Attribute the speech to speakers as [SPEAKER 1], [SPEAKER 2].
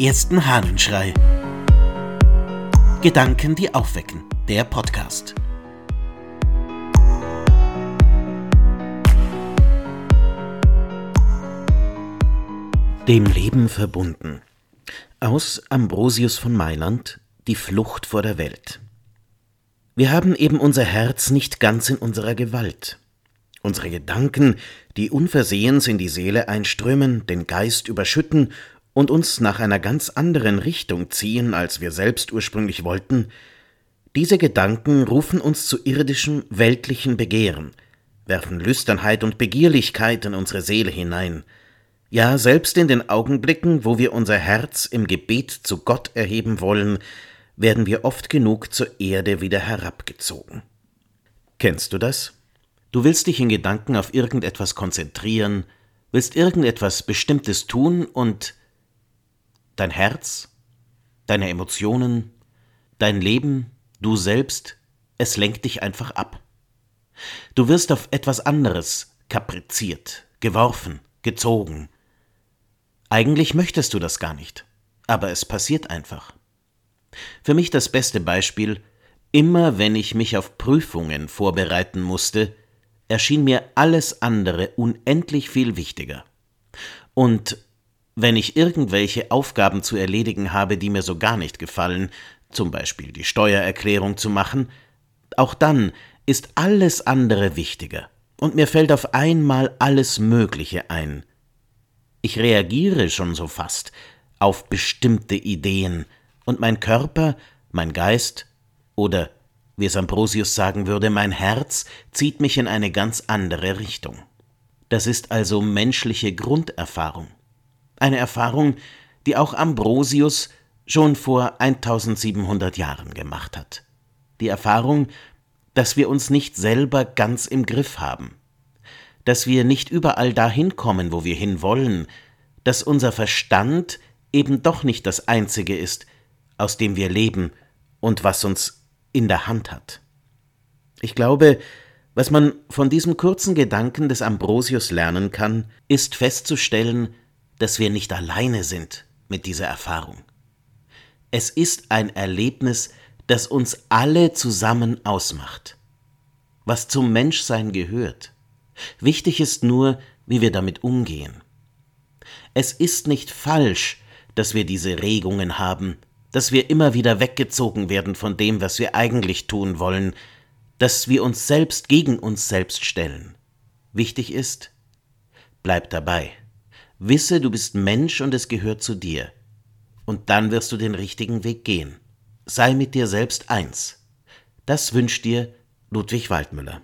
[SPEAKER 1] ersten Hahnenschrei. Gedanken, die aufwecken. Der Podcast. Dem Leben verbunden. Aus Ambrosius von Mailand Die Flucht vor der Welt. Wir haben eben unser Herz nicht ganz in unserer Gewalt. Unsere Gedanken, die unversehens in die Seele einströmen, den Geist überschütten und uns nach einer ganz anderen Richtung ziehen, als wir selbst ursprünglich wollten, diese Gedanken rufen uns zu irdischem, weltlichen Begehren, werfen Lüsternheit und Begierlichkeit in unsere Seele hinein, ja selbst in den Augenblicken, wo wir unser Herz im Gebet zu Gott erheben wollen, werden wir oft genug zur Erde wieder herabgezogen. Kennst du das? Du willst dich in Gedanken auf irgendetwas konzentrieren, willst irgendetwas Bestimmtes tun und dein Herz, deine Emotionen, dein Leben, du selbst, es lenkt dich einfach ab. Du wirst auf etwas anderes kapriziert, geworfen, gezogen. Eigentlich möchtest du das gar nicht, aber es passiert einfach. Für mich das beste Beispiel, immer wenn ich mich auf Prüfungen vorbereiten musste, erschien mir alles andere unendlich viel wichtiger. Und wenn ich irgendwelche Aufgaben zu erledigen habe, die mir so gar nicht gefallen, zum Beispiel die Steuererklärung zu machen, auch dann ist alles andere wichtiger, und mir fällt auf einmal alles Mögliche ein. Ich reagiere schon so fast auf bestimmte Ideen, und mein Körper, mein Geist oder wie es Ambrosius sagen würde, mein Herz zieht mich in eine ganz andere Richtung. Das ist also menschliche Grunderfahrung. Eine Erfahrung, die auch Ambrosius schon vor 1700 Jahren gemacht hat. Die Erfahrung, dass wir uns nicht selber ganz im Griff haben, dass wir nicht überall dahin kommen, wo wir hinwollen, dass unser Verstand eben doch nicht das Einzige ist, aus dem wir leben und was uns in der Hand hat. Ich glaube, was man von diesem kurzen Gedanken des Ambrosius lernen kann, ist festzustellen, dass wir nicht alleine sind mit dieser Erfahrung. Es ist ein Erlebnis, das uns alle zusammen ausmacht, was zum Menschsein gehört. Wichtig ist nur, wie wir damit umgehen. Es ist nicht falsch, dass wir diese Regungen haben, dass wir immer wieder weggezogen werden von dem, was wir eigentlich tun wollen, dass wir uns selbst gegen uns selbst stellen. Wichtig ist, bleib dabei. Wisse, du bist Mensch und es gehört zu dir. Und dann wirst du den richtigen Weg gehen. Sei mit dir selbst eins. Das wünscht dir Ludwig Waldmüller.